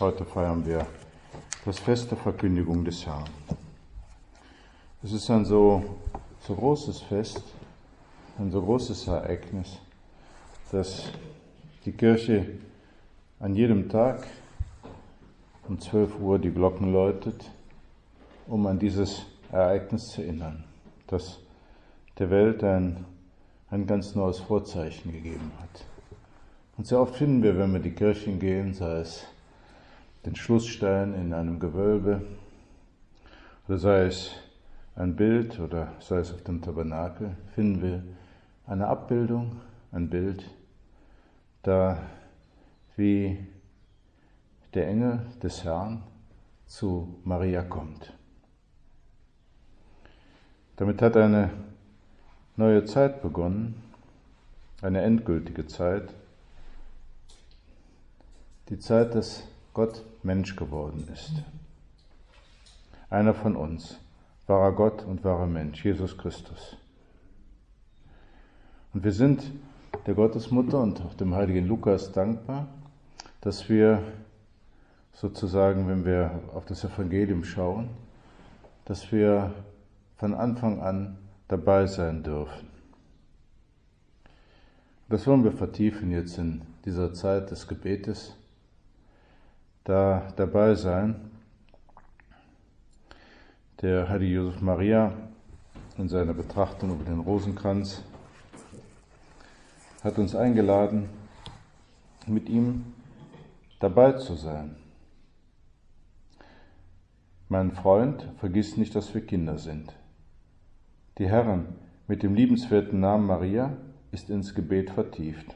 Heute feiern wir das Fest der Verkündigung des Herrn. Es ist ein so, so großes Fest, ein so großes Ereignis, dass die Kirche an jedem Tag um 12 Uhr die Glocken läutet, um an dieses Ereignis zu erinnern, das der Welt ein, ein ganz neues Vorzeichen gegeben hat. Und sehr oft finden wir, wenn wir die Kirchen gehen, sei es den Schlussstein in einem Gewölbe oder sei es ein Bild oder sei es auf dem Tabernakel, finden wir eine Abbildung, ein Bild, da wie der Engel des Herrn zu Maria kommt. Damit hat eine neue Zeit begonnen, eine endgültige Zeit, die Zeit des Gott Mensch geworden ist. Einer von uns, wahrer Gott und wahrer Mensch, Jesus Christus. Und wir sind der Gottesmutter und auch dem heiligen Lukas dankbar, dass wir sozusagen, wenn wir auf das Evangelium schauen, dass wir von Anfang an dabei sein dürfen. Das wollen wir vertiefen jetzt in dieser Zeit des Gebetes da dabei sein. Der heilige Josef Maria in seiner Betrachtung über den Rosenkranz hat uns eingeladen, mit ihm dabei zu sein. Mein Freund, vergiss nicht, dass wir Kinder sind. Die Herren mit dem liebenswerten Namen Maria ist ins Gebet vertieft.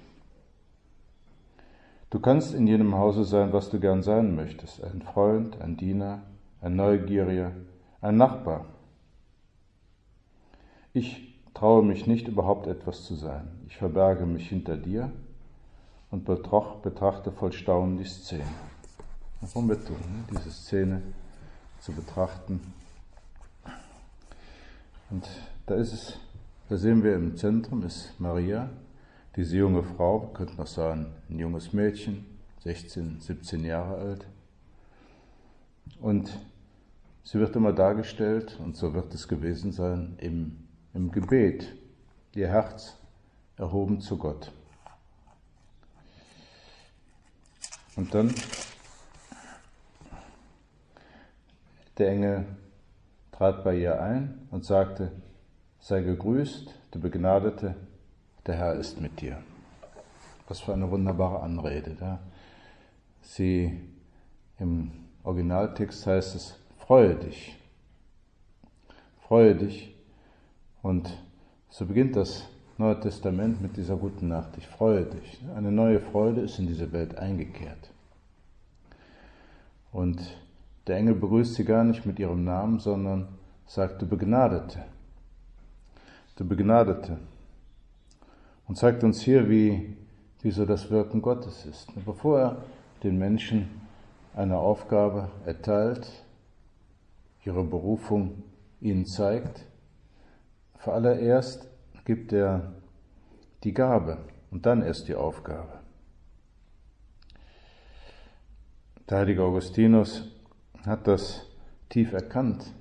Du kannst in jenem Hause sein, was du gern sein möchtest. Ein Freund, ein Diener, ein Neugieriger, ein Nachbar. Ich traue mich nicht, überhaupt etwas zu sein. Ich verberge mich hinter dir und betrachte voll Staunen die Szene. Warum tun, ne? diese Szene zu betrachten. Und da ist es, da sehen wir im Zentrum ist Maria, diese junge Frau, wir könnten auch sagen, ein junges Mädchen, 16, 17 Jahre alt. Und sie wird immer dargestellt, und so wird es gewesen sein, im, im Gebet, ihr Herz erhoben zu Gott. Und dann der Engel trat bei ihr ein und sagte, sei gegrüßt, du Begnadete, der Herr ist mit dir. Was für eine wunderbare Anrede. Da. Sie im Originaltext heißt es, freue dich. Freue dich. Und so beginnt das Neue Testament mit dieser guten Nacht. Ich freue dich. Eine neue Freude ist in diese Welt eingekehrt. Und der Engel begrüßt sie gar nicht mit ihrem Namen, sondern sagt, du Begnadete. Du Begnadete und zeigt uns hier, wie, wie so das Wirken Gottes ist. Bevor er den Menschen eine Aufgabe erteilt, ihre Berufung ihnen zeigt, zuallererst gibt er die Gabe und dann erst die Aufgabe. Der heilige Augustinus hat das tief erkannt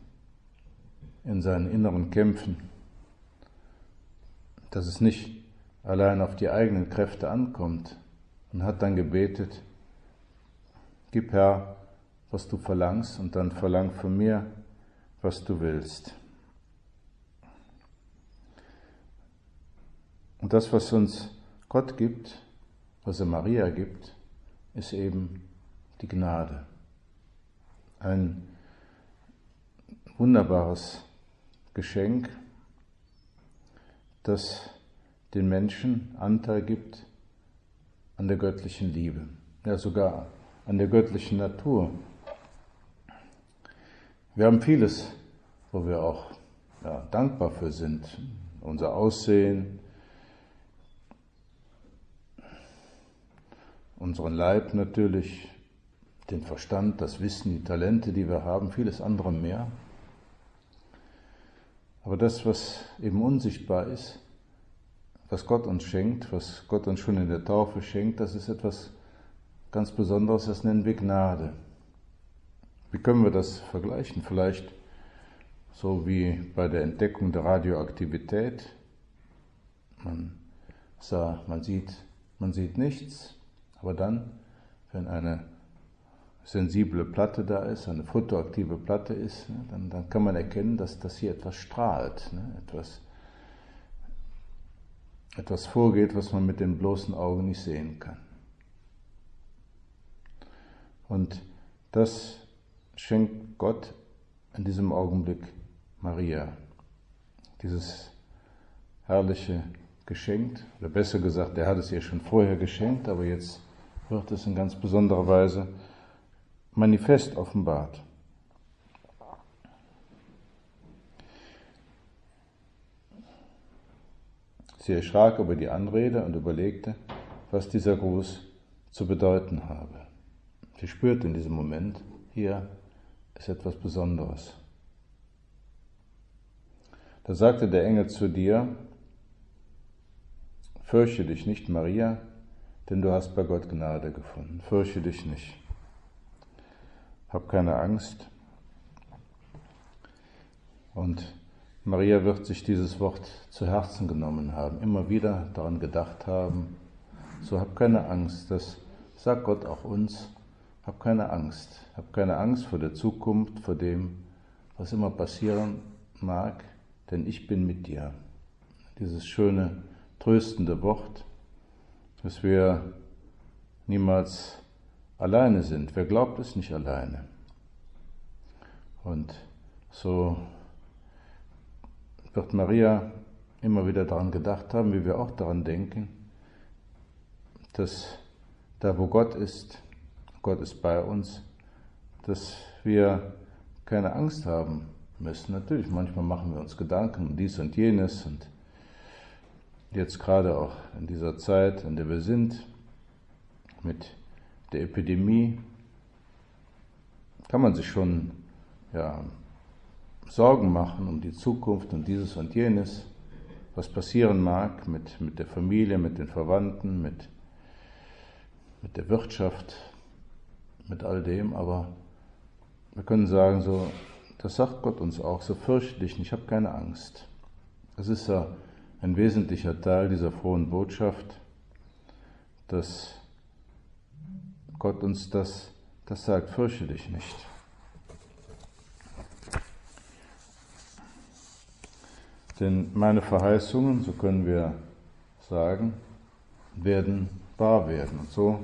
in seinen inneren Kämpfen, dass es nicht allein auf die eigenen Kräfte ankommt und hat dann gebetet, gib Herr, was du verlangst und dann verlang von mir, was du willst. Und das, was uns Gott gibt, was er Maria gibt, ist eben die Gnade. Ein wunderbares Geschenk, das den Menschen Anteil gibt an der göttlichen Liebe, ja sogar an der göttlichen Natur. Wir haben vieles, wo wir auch ja, dankbar für sind. Unser Aussehen, unseren Leib natürlich, den Verstand, das Wissen, die Talente, die wir haben, vieles andere mehr. Aber das, was eben unsichtbar ist, was Gott uns schenkt, was Gott uns schon in der Taufe schenkt, das ist etwas ganz Besonderes, das nennen wir Gnade. Wie können wir das vergleichen? Vielleicht so wie bei der Entdeckung der Radioaktivität. Man, sah, man, sieht, man sieht nichts, aber dann, wenn eine sensible Platte da ist, eine photoaktive Platte ist, ne, dann, dann kann man erkennen, dass, dass hier etwas strahlt, ne, etwas, etwas vorgeht, was man mit den bloßen Augen nicht sehen kann. Und das schenkt Gott in diesem Augenblick Maria. Dieses herrliche Geschenk, oder besser gesagt, er hat es ihr schon vorher geschenkt, aber jetzt wird es in ganz besonderer Weise manifest offenbart. Sie erschrak über die Anrede und überlegte, was dieser Gruß zu bedeuten habe. Sie spürte in diesem Moment, hier ist etwas Besonderes. Da sagte der Engel zu dir, fürchte dich nicht, Maria, denn du hast bei Gott Gnade gefunden. Fürchte dich nicht. Hab keine Angst. Und Maria wird sich dieses Wort zu Herzen genommen haben, immer wieder daran gedacht haben. So hab keine Angst, das sagt Gott auch uns. Hab keine Angst. Hab keine Angst vor der Zukunft, vor dem, was immer passieren mag denn ich bin mit dir. Dieses schöne, tröstende Wort, dass wir niemals alleine sind. Wer glaubt, ist nicht alleine. Und so wird Maria immer wieder daran gedacht haben, wie wir auch daran denken, dass da, wo Gott ist, Gott ist bei uns, dass wir keine Angst haben müssen. Natürlich, manchmal machen wir uns Gedanken um dies und jenes und jetzt gerade auch in dieser Zeit, in der wir sind, mit der Epidemie, kann man sich schon ja, Sorgen machen um die Zukunft und dieses und jenes, was passieren mag mit, mit der Familie, mit den Verwandten, mit, mit der Wirtschaft, mit all dem, aber wir können sagen, so das sagt Gott uns auch, so fürchte dich nicht, ich habe keine Angst. Das ist ja ein wesentlicher Teil dieser frohen Botschaft, dass Gott uns das, das sagt, fürchte dich nicht. Denn meine Verheißungen, so können wir sagen, werden wahr werden. Und so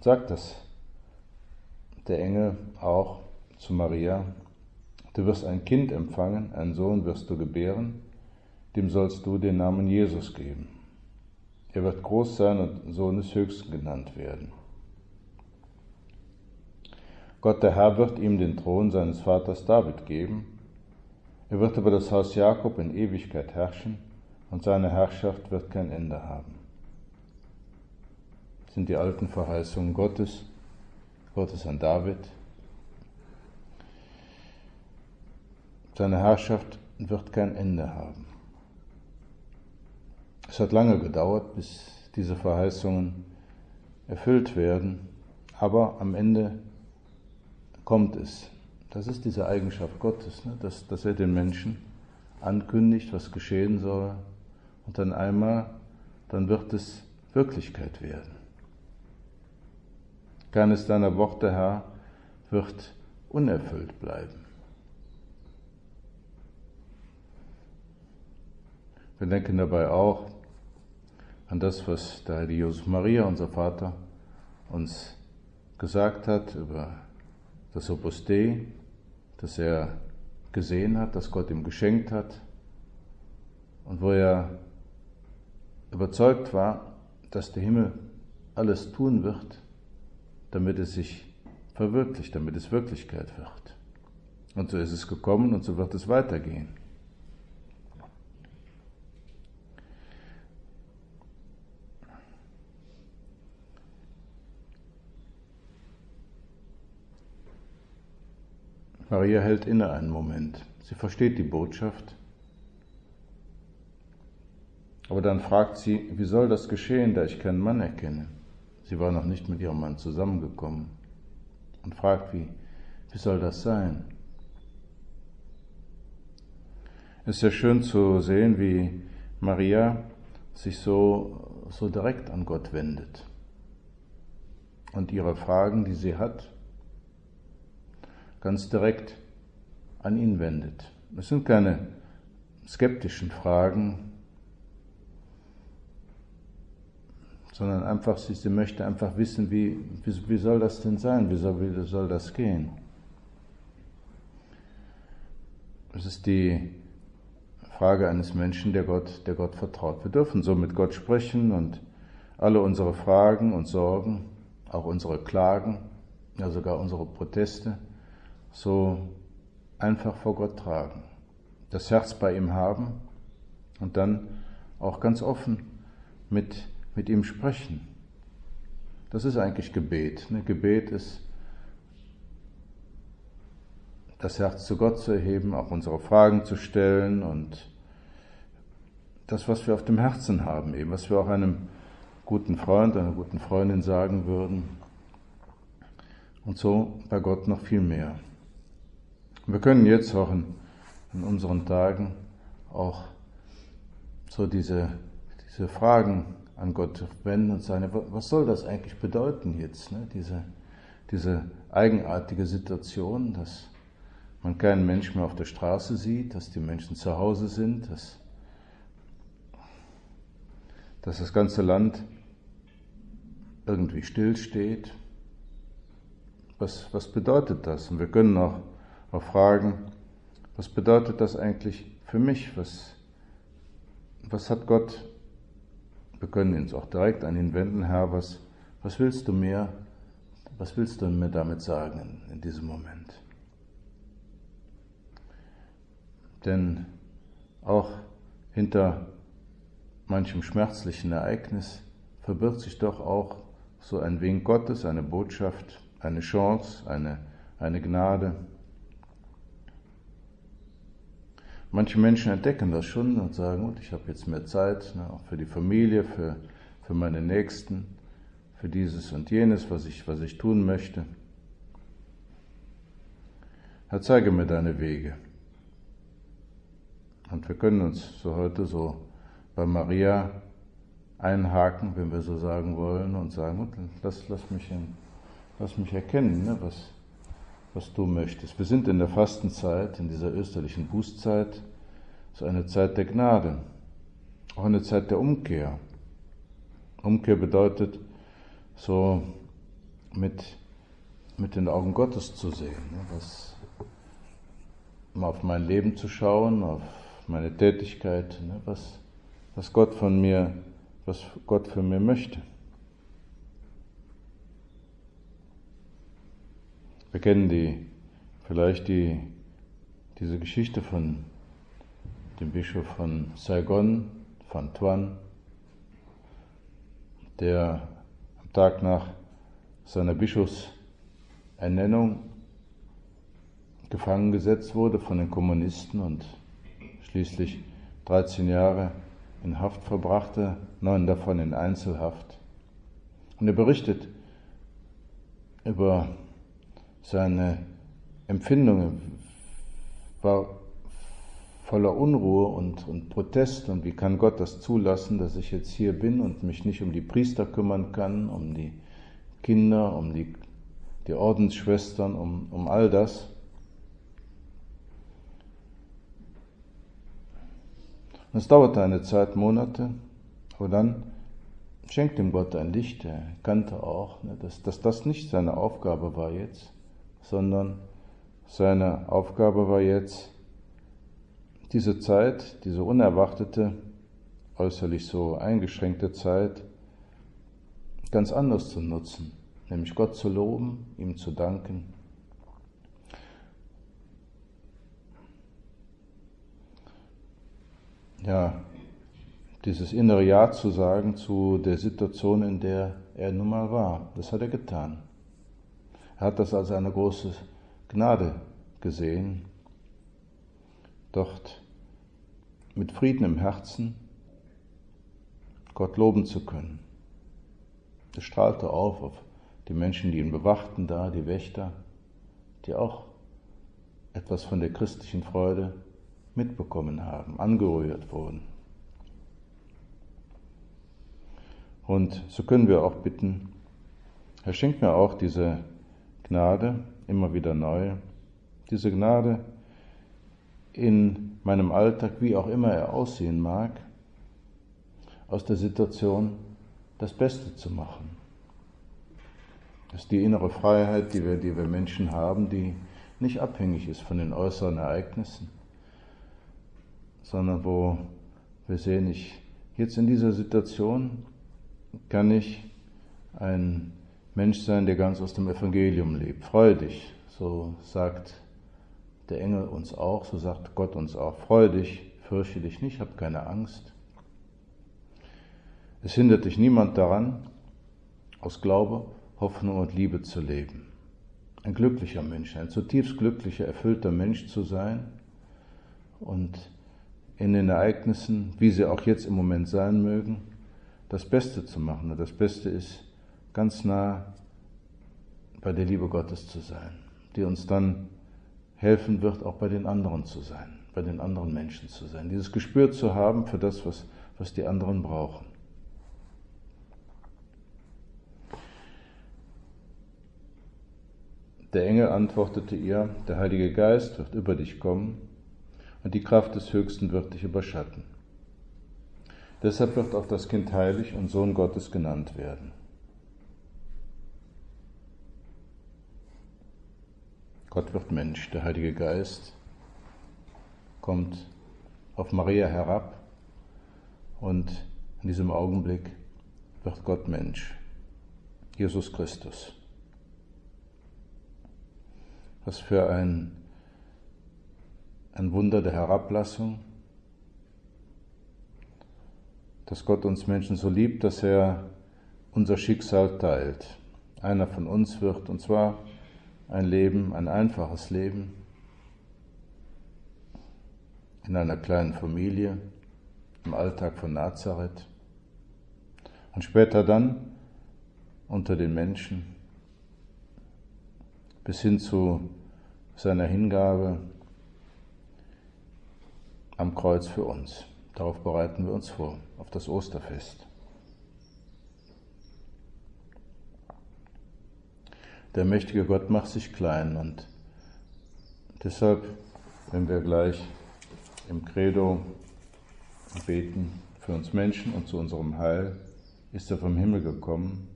sagt das der Engel auch zu Maria, du wirst ein Kind empfangen, einen Sohn wirst du gebären, dem sollst du den Namen Jesus geben. Er wird groß sein und Sohn des Höchsten genannt werden. Gott der Herr wird ihm den Thron seines Vaters David geben. Er wird über das Haus Jakob in Ewigkeit herrschen und seine Herrschaft wird kein Ende haben. Das sind die alten Verheißungen Gottes, Gottes an David, Seine Herrschaft wird kein Ende haben. Es hat lange gedauert, bis diese Verheißungen erfüllt werden, aber am Ende kommt es. Das ist diese Eigenschaft Gottes, ne? dass, dass er den Menschen ankündigt, was geschehen soll, und dann einmal, dann wird es Wirklichkeit werden. Keines deiner Worte, Herr, wird unerfüllt bleiben. Wir denken dabei auch an das, was der heilige Josef Maria, unser Vater, uns gesagt hat über das Opus Dei, das er gesehen hat, das Gott ihm geschenkt hat und wo er überzeugt war, dass der Himmel alles tun wird, damit es sich verwirklicht, damit es Wirklichkeit wird. Und so ist es gekommen und so wird es weitergehen. Maria hält inne einen Moment. Sie versteht die Botschaft. Aber dann fragt sie, wie soll das geschehen, da ich keinen Mann erkenne? Sie war noch nicht mit ihrem Mann zusammengekommen und fragt, wie, wie soll das sein? Es ist ja schön zu sehen, wie Maria sich so, so direkt an Gott wendet und ihre Fragen, die sie hat, ganz direkt an ihn wendet. Es sind keine skeptischen Fragen, sondern einfach, sie, möchte einfach wissen, wie, wie, wie, soll das denn sein, wie soll, wie soll das gehen. Es ist die Frage eines Menschen, der Gott, der Gott vertraut. Wir dürfen so mit Gott sprechen und alle unsere Fragen und Sorgen, auch unsere Klagen, ja sogar unsere Proteste, so einfach vor Gott tragen. Das Herz bei ihm haben und dann auch ganz offen mit mit ihm sprechen. Das ist eigentlich Gebet. Ne? Gebet ist das Herz zu Gott zu erheben, auch unsere Fragen zu stellen und das, was wir auf dem Herzen haben, eben, was wir auch einem guten Freund, einer guten Freundin sagen würden. Und so bei Gott noch viel mehr. Wir können jetzt auch in, in unseren Tagen auch so diese, diese Fragen an Gott wenden und sagen, was soll das eigentlich bedeuten jetzt, ne? diese, diese eigenartige Situation, dass man keinen Menschen mehr auf der Straße sieht, dass die Menschen zu Hause sind, dass, dass das ganze Land irgendwie stillsteht. Was, was bedeutet das? Und wir können auch, auch fragen, was bedeutet das eigentlich für mich? Was, was hat Gott wir können uns auch direkt an ihn wenden, Herr, was, was willst du mir, was willst du mir damit sagen in, in diesem Moment? Denn auch hinter manchem schmerzlichen Ereignis verbirgt sich doch auch so ein Wink Gottes, eine Botschaft, eine Chance, eine, eine Gnade. Manche Menschen entdecken das schon und sagen, gut, ich habe jetzt mehr Zeit, ne, auch für die Familie, für, für meine Nächsten, für dieses und jenes, was ich, was ich tun möchte. Herr, zeige mir deine Wege. Und wir können uns so heute so bei Maria einhaken, wenn wir so sagen wollen, und sagen, lass, lass, mich, in, lass mich erkennen, ne, was, was du möchtest. Wir sind in der Fastenzeit, in dieser österlichen Bußzeit, so eine Zeit der Gnade, auch eine Zeit der Umkehr. Umkehr bedeutet, so mit, mit den Augen Gottes zu sehen, ne, was, mal auf mein Leben zu schauen, auf meine Tätigkeit, ne, was, was Gott von mir, was Gott für mir möchte. Wir kennen die, vielleicht die, diese Geschichte von dem Bischof von Saigon, von Tuan, der am Tag nach seiner Bischofsernennung gefangen gesetzt wurde von den Kommunisten und schließlich 13 Jahre in Haft verbrachte, neun davon in Einzelhaft. Und er berichtet über seine Empfindungen war voller Unruhe und, und Protest und wie kann Gott das zulassen, dass ich jetzt hier bin und mich nicht um die Priester kümmern kann, um die Kinder, um die, die Ordensschwestern, um, um all das. Und es dauerte eine Zeit, Monate, aber dann schenkt ihm Gott ein Licht. Er kannte auch, ne, dass, dass das nicht seine Aufgabe war jetzt, sondern seine Aufgabe war jetzt, diese Zeit, diese unerwartete, äußerlich so eingeschränkte Zeit, ganz anders zu nutzen, nämlich Gott zu loben, ihm zu danken. Ja, dieses innere Ja zu sagen zu der Situation, in der er nun mal war, das hat er getan. Hat das als eine große Gnade gesehen, dort mit Frieden im Herzen Gott loben zu können. Es strahlte auf auf die Menschen, die ihn bewachten da, die Wächter, die auch etwas von der christlichen Freude mitbekommen haben, angerührt wurden. Und so können wir auch bitten, Herr, schenk mir auch diese Gnade immer wieder neu, diese Gnade in meinem Alltag, wie auch immer er aussehen mag, aus der Situation das Beste zu machen. Das ist die innere Freiheit, die wir, die wir Menschen haben, die nicht abhängig ist von den äußeren Ereignissen, sondern wo wir sehen, ich jetzt in dieser Situation kann ich ein Mensch sein, der ganz aus dem Evangelium lebt. Freue dich, so sagt der Engel uns auch, so sagt Gott uns auch. Freue dich, fürchte dich nicht, hab keine Angst. Es hindert dich niemand daran, aus Glaube, Hoffnung und Liebe zu leben. Ein glücklicher Mensch, ein zutiefst glücklicher, erfüllter Mensch zu sein und in den Ereignissen, wie sie auch jetzt im Moment sein mögen, das Beste zu machen. Und das Beste ist, ganz nah bei der Liebe Gottes zu sein, die uns dann helfen wird, auch bei den anderen zu sein, bei den anderen Menschen zu sein. Dieses Gespür zu haben für das, was, was die anderen brauchen. Der Engel antwortete ihr, der Heilige Geist wird über dich kommen und die Kraft des Höchsten wird dich überschatten. Deshalb wird auch das Kind heilig und Sohn Gottes genannt werden. Gott wird Mensch, der Heilige Geist kommt auf Maria herab und in diesem Augenblick wird Gott Mensch, Jesus Christus. Was für ein, ein Wunder der Herablassung, dass Gott uns Menschen so liebt, dass er unser Schicksal teilt. Einer von uns wird, und zwar ein Leben, ein einfaches Leben in einer kleinen Familie, im Alltag von Nazareth und später dann unter den Menschen bis hin zu seiner Hingabe am Kreuz für uns. Darauf bereiten wir uns vor, auf das Osterfest. Der mächtige Gott macht sich klein und deshalb, wenn wir gleich im Credo beten für uns Menschen und zu unserem Heil, ist er vom Himmel gekommen,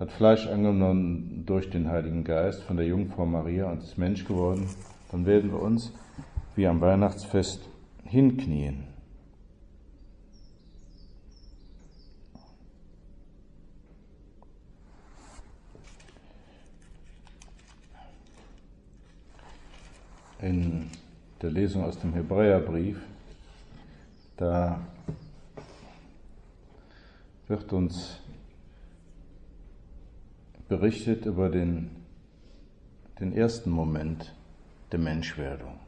hat Fleisch angenommen durch den Heiligen Geist von der Jungfrau Maria und ist Mensch geworden, dann werden wir uns wie am Weihnachtsfest hinknien. In der Lesung aus dem Hebräerbrief, da wird uns berichtet über den, den ersten Moment der Menschwerdung.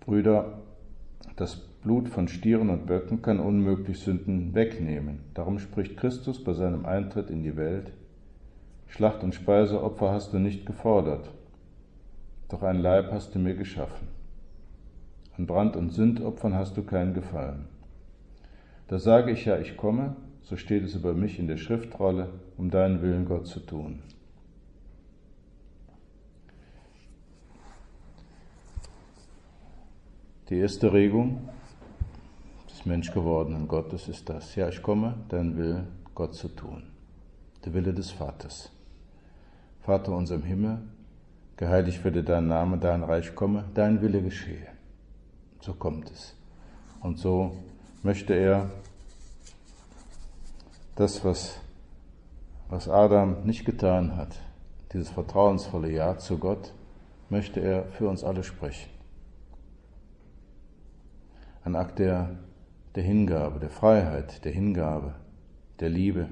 Brüder, das Blut von Stieren und Böcken kann unmöglich Sünden wegnehmen. Darum spricht Christus bei seinem Eintritt in die Welt, Schlacht- und Speiseopfer hast du nicht gefordert, doch ein Leib hast du mir geschaffen. An Brand- und Sündopfern hast du keinen Gefallen. Da sage ich ja, ich komme, so steht es über mich in der Schriftrolle, um deinen Willen, Gott, zu tun. Die erste Regung des menschgewordenen Gottes ist das, ja, ich komme, deinen Willen, Gott, zu tun. Der Wille des Vaters. Vater unser im Himmel, geheiligt werde dein Name, dein Reich komme, dein Wille geschehe. So kommt es. Und so möchte er das, was, was Adam nicht getan hat, dieses vertrauensvolle Ja zu Gott, möchte er für uns alle sprechen. Ein Akt der, der Hingabe, der Freiheit, der Hingabe, der Liebe.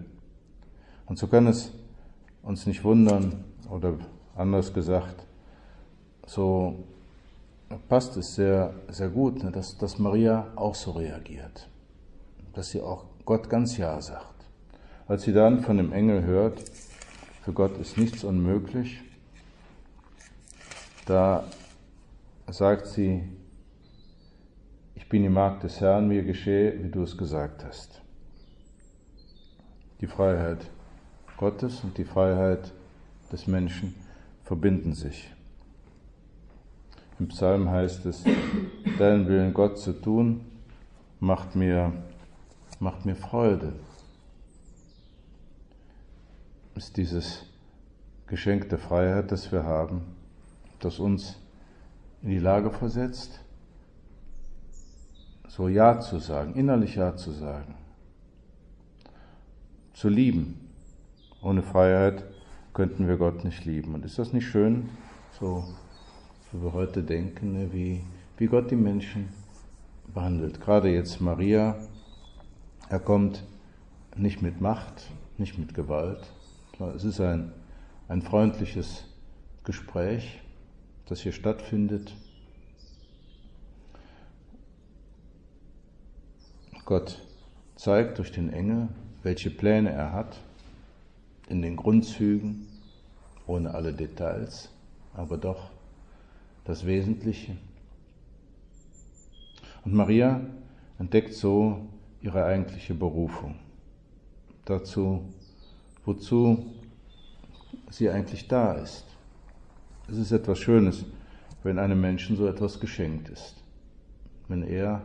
Und so kann es uns nicht wundern, oder anders gesagt, so passt es sehr, sehr gut, ne, dass, dass Maria auch so reagiert, dass sie auch Gott ganz Ja sagt. Als sie dann von dem Engel hört, für Gott ist nichts unmöglich, da sagt sie, ich bin die Magd des Herrn, mir geschehe, wie du es gesagt hast. Die Freiheit Gottes und die Freiheit des Menschen verbinden sich. Im Psalm heißt es, deinen Willen Gott zu tun, macht mir, macht mir Freude. Ist dieses Geschenk der Freiheit, das wir haben, das uns in die Lage versetzt, so Ja zu sagen, innerlich Ja zu sagen, zu lieben. Ohne Freiheit könnten wir Gott nicht lieben. Und ist das nicht schön, so wie wir heute denken, ne, wie, wie Gott die Menschen behandelt? Gerade jetzt Maria, er kommt nicht mit Macht, nicht mit Gewalt. Es ist ein, ein freundliches Gespräch, das hier stattfindet. Gott zeigt durch den Engel, welche Pläne er hat, in den Grundzügen, ohne alle Details, aber doch das Wesentliche. Und Maria entdeckt so ihre eigentliche Berufung. Dazu, wozu sie eigentlich da ist. Es ist etwas Schönes, wenn einem Menschen so etwas geschenkt ist. Wenn er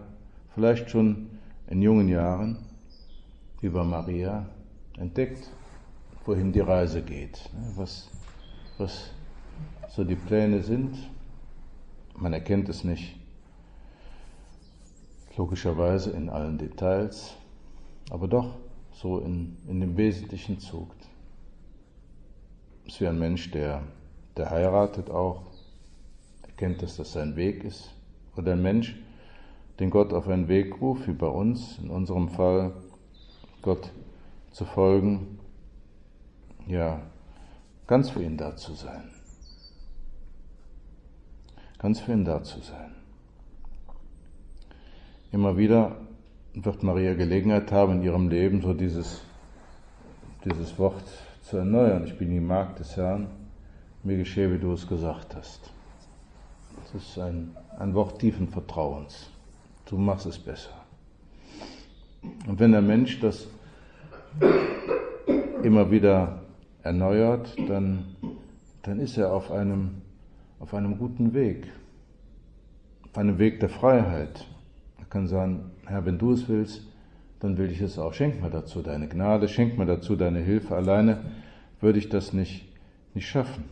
vielleicht schon in jungen Jahren über Maria entdeckt, wohin die Reise geht, ne, was, was so die Pläne sind. Man erkennt es nicht logischerweise in allen Details, aber doch so in, in dem wesentlichen Zug. Ist wie ein Mensch, der, der heiratet auch, erkennt, dass das sein Weg ist, oder ein Mensch, den Gott auf einen Weg ruft, wie bei uns, in unserem Fall Gott zu folgen, ja, ganz für ihn da zu sein. Ganz für ihn da zu sein. Immer wieder wird Maria Gelegenheit haben, in ihrem Leben so dieses, dieses Wort zu erneuern. Ich bin die Magd des Herrn, mir geschehe, wie du es gesagt hast. Das ist ein, ein Wort tiefen Vertrauens. Du machst es besser. Und wenn der Mensch das immer wieder erneuert, dann, dann ist er auf einem, auf einem guten Weg, auf einem Weg der Freiheit. Er kann sagen, Herr, wenn du es willst, dann will ich es auch. Schenk mir dazu deine Gnade, schenk mir dazu deine Hilfe. Alleine würde ich das nicht, nicht schaffen.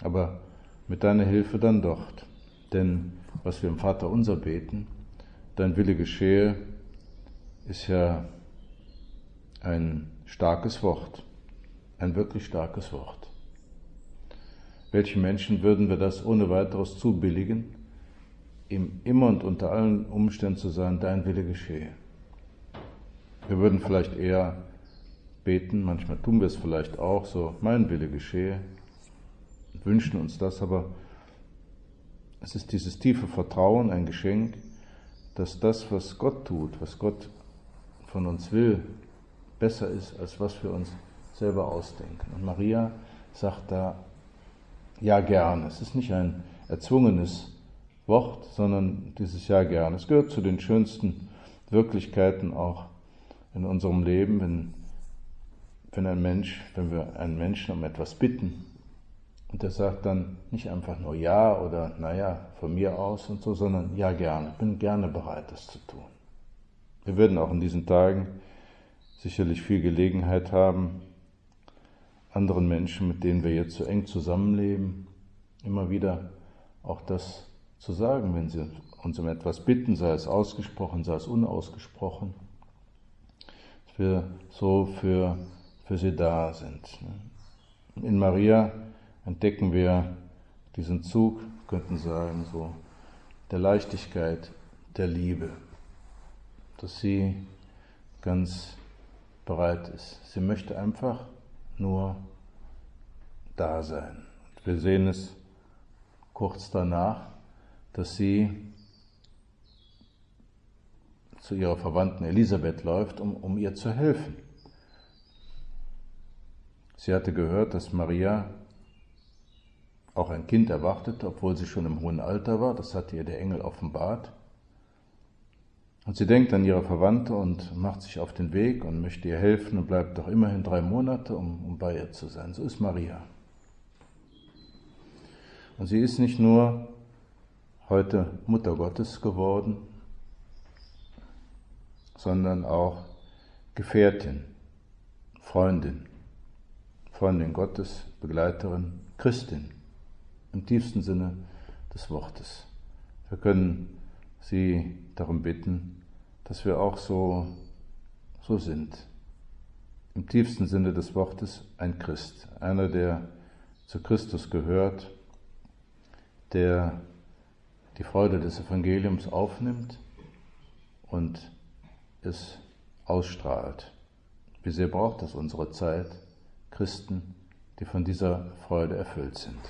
Aber mit deiner Hilfe dann doch. Denn was wir im Vater unser beten, dein Wille geschehe, ist ja ein starkes Wort, ein wirklich starkes Wort. Welchen Menschen würden wir das ohne weiteres zubilligen, ihm immer und unter allen Umständen zu sagen, dein Wille geschehe? Wir würden vielleicht eher beten, manchmal tun wir es vielleicht auch, so, mein Wille geschehe, wünschen uns das, aber es ist dieses tiefe Vertrauen, ein Geschenk, dass das, was Gott tut, was Gott von uns will, besser ist, als was wir uns selber ausdenken. Und Maria sagt da, ja gern. Es ist nicht ein erzwungenes Wort, sondern dieses Ja gern. Es gehört zu den schönsten Wirklichkeiten auch in unserem Leben, wenn, wenn ein Mensch, wenn wir einen Menschen um etwas bitten und der sagt dann nicht einfach nur Ja oder naja, von mir aus und so, sondern Ja gern. Ich bin gerne bereit, das zu tun. Wir werden auch in diesen Tagen sicherlich viel Gelegenheit haben, anderen Menschen, mit denen wir jetzt so eng zusammenleben, immer wieder auch das zu sagen, wenn sie uns um etwas bitten, sei es ausgesprochen, sei es unausgesprochen, dass wir so für, für sie da sind. In Maria entdecken wir diesen Zug, könnten sagen, so der Leichtigkeit, der Liebe, dass sie ganz bereit ist. Sie möchte einfach nur da sein. Wir sehen es kurz danach, dass sie zu ihrer Verwandten Elisabeth läuft, um, um ihr zu helfen. Sie hatte gehört, dass Maria auch ein Kind erwartete, obwohl sie schon im hohen Alter war. Das hatte ihr der Engel offenbart. Und sie denkt an ihre Verwandte und macht sich auf den Weg und möchte ihr helfen und bleibt doch immerhin drei Monate, um, um bei ihr zu sein. So ist Maria. Und sie ist nicht nur heute Mutter Gottes geworden, sondern auch Gefährtin, Freundin, Freundin Gottes, Begleiterin, Christin im tiefsten Sinne des Wortes. Wir können Sie darum bitten, dass wir auch so, so sind. Im tiefsten Sinne des Wortes ein Christ, einer, der zu Christus gehört, der die Freude des Evangeliums aufnimmt und es ausstrahlt. Wie sehr braucht es unsere Zeit, Christen, die von dieser Freude erfüllt sind.